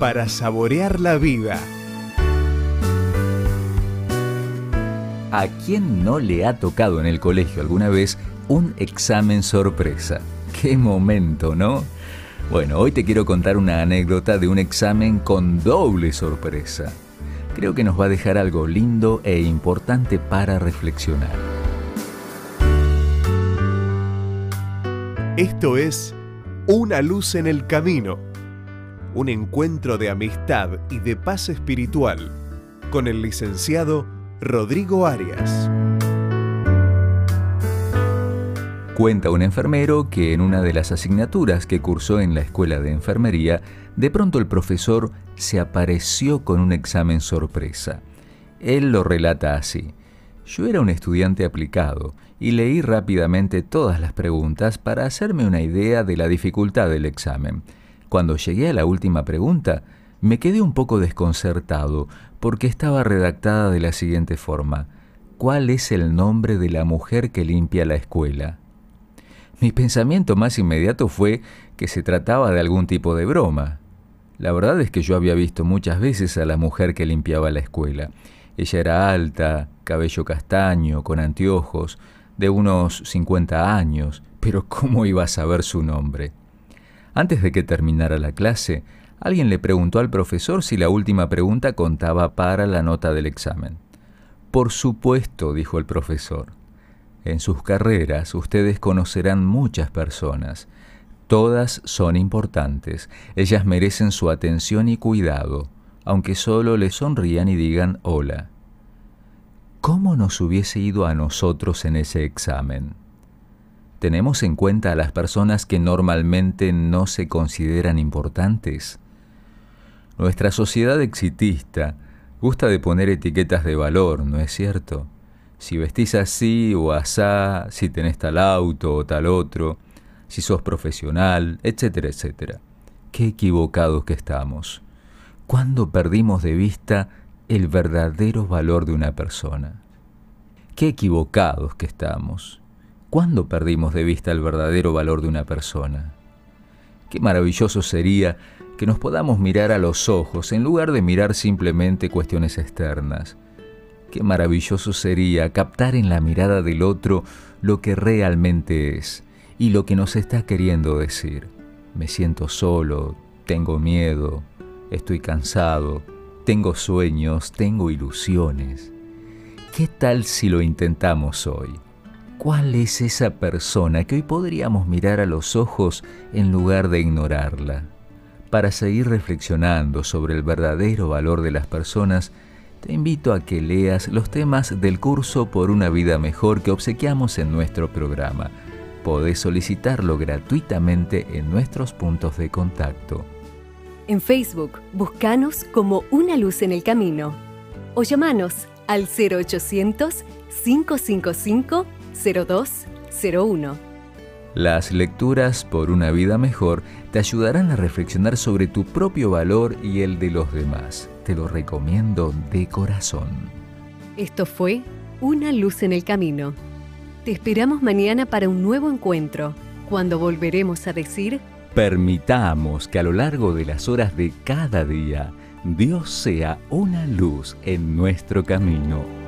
para saborear la vida. ¿A quién no le ha tocado en el colegio alguna vez un examen sorpresa? ¡Qué momento, ¿no? Bueno, hoy te quiero contar una anécdota de un examen con doble sorpresa. Creo que nos va a dejar algo lindo e importante para reflexionar. Esto es Una luz en el camino, un encuentro de amistad y de paz espiritual con el licenciado Rodrigo Arias. Cuenta un enfermero que en una de las asignaturas que cursó en la escuela de enfermería, de pronto el profesor se apareció con un examen sorpresa. Él lo relata así. Yo era un estudiante aplicado y leí rápidamente todas las preguntas para hacerme una idea de la dificultad del examen. Cuando llegué a la última pregunta, me quedé un poco desconcertado porque estaba redactada de la siguiente forma. ¿Cuál es el nombre de la mujer que limpia la escuela? Mi pensamiento más inmediato fue que se trataba de algún tipo de broma. La verdad es que yo había visto muchas veces a la mujer que limpiaba la escuela. Ella era alta, cabello castaño, con anteojos, de unos 50 años, pero ¿cómo iba a saber su nombre? Antes de que terminara la clase, alguien le preguntó al profesor si la última pregunta contaba para la nota del examen. Por supuesto, dijo el profesor. En sus carreras ustedes conocerán muchas personas. Todas son importantes. Ellas merecen su atención y cuidado, aunque solo les sonrían y digan hola. ¿Cómo nos hubiese ido a nosotros en ese examen? ¿Tenemos en cuenta a las personas que normalmente no se consideran importantes? Nuestra sociedad exitista gusta de poner etiquetas de valor, ¿no es cierto? si vestís así o asá, si tenés tal auto o tal otro, si sos profesional, etcétera, etcétera. Qué equivocados que estamos. ¿Cuándo perdimos de vista el verdadero valor de una persona? Qué equivocados que estamos. ¿Cuándo perdimos de vista el verdadero valor de una persona? Qué maravilloso sería que nos podamos mirar a los ojos en lugar de mirar simplemente cuestiones externas Qué maravilloso sería captar en la mirada del otro lo que realmente es y lo que nos está queriendo decir. Me siento solo, tengo miedo, estoy cansado, tengo sueños, tengo ilusiones. ¿Qué tal si lo intentamos hoy? ¿Cuál es esa persona que hoy podríamos mirar a los ojos en lugar de ignorarla? Para seguir reflexionando sobre el verdadero valor de las personas, te invito a que leas los temas del curso Por una vida mejor que obsequiamos en nuestro programa. Podés solicitarlo gratuitamente en nuestros puntos de contacto. En Facebook, buscanos como Una Luz en el Camino o llamanos al 0800 555 0201. Las lecturas por una vida mejor te ayudarán a reflexionar sobre tu propio valor y el de los demás te lo recomiendo de corazón. Esto fue Una luz en el camino. Te esperamos mañana para un nuevo encuentro, cuando volveremos a decir... Permitamos que a lo largo de las horas de cada día, Dios sea una luz en nuestro camino.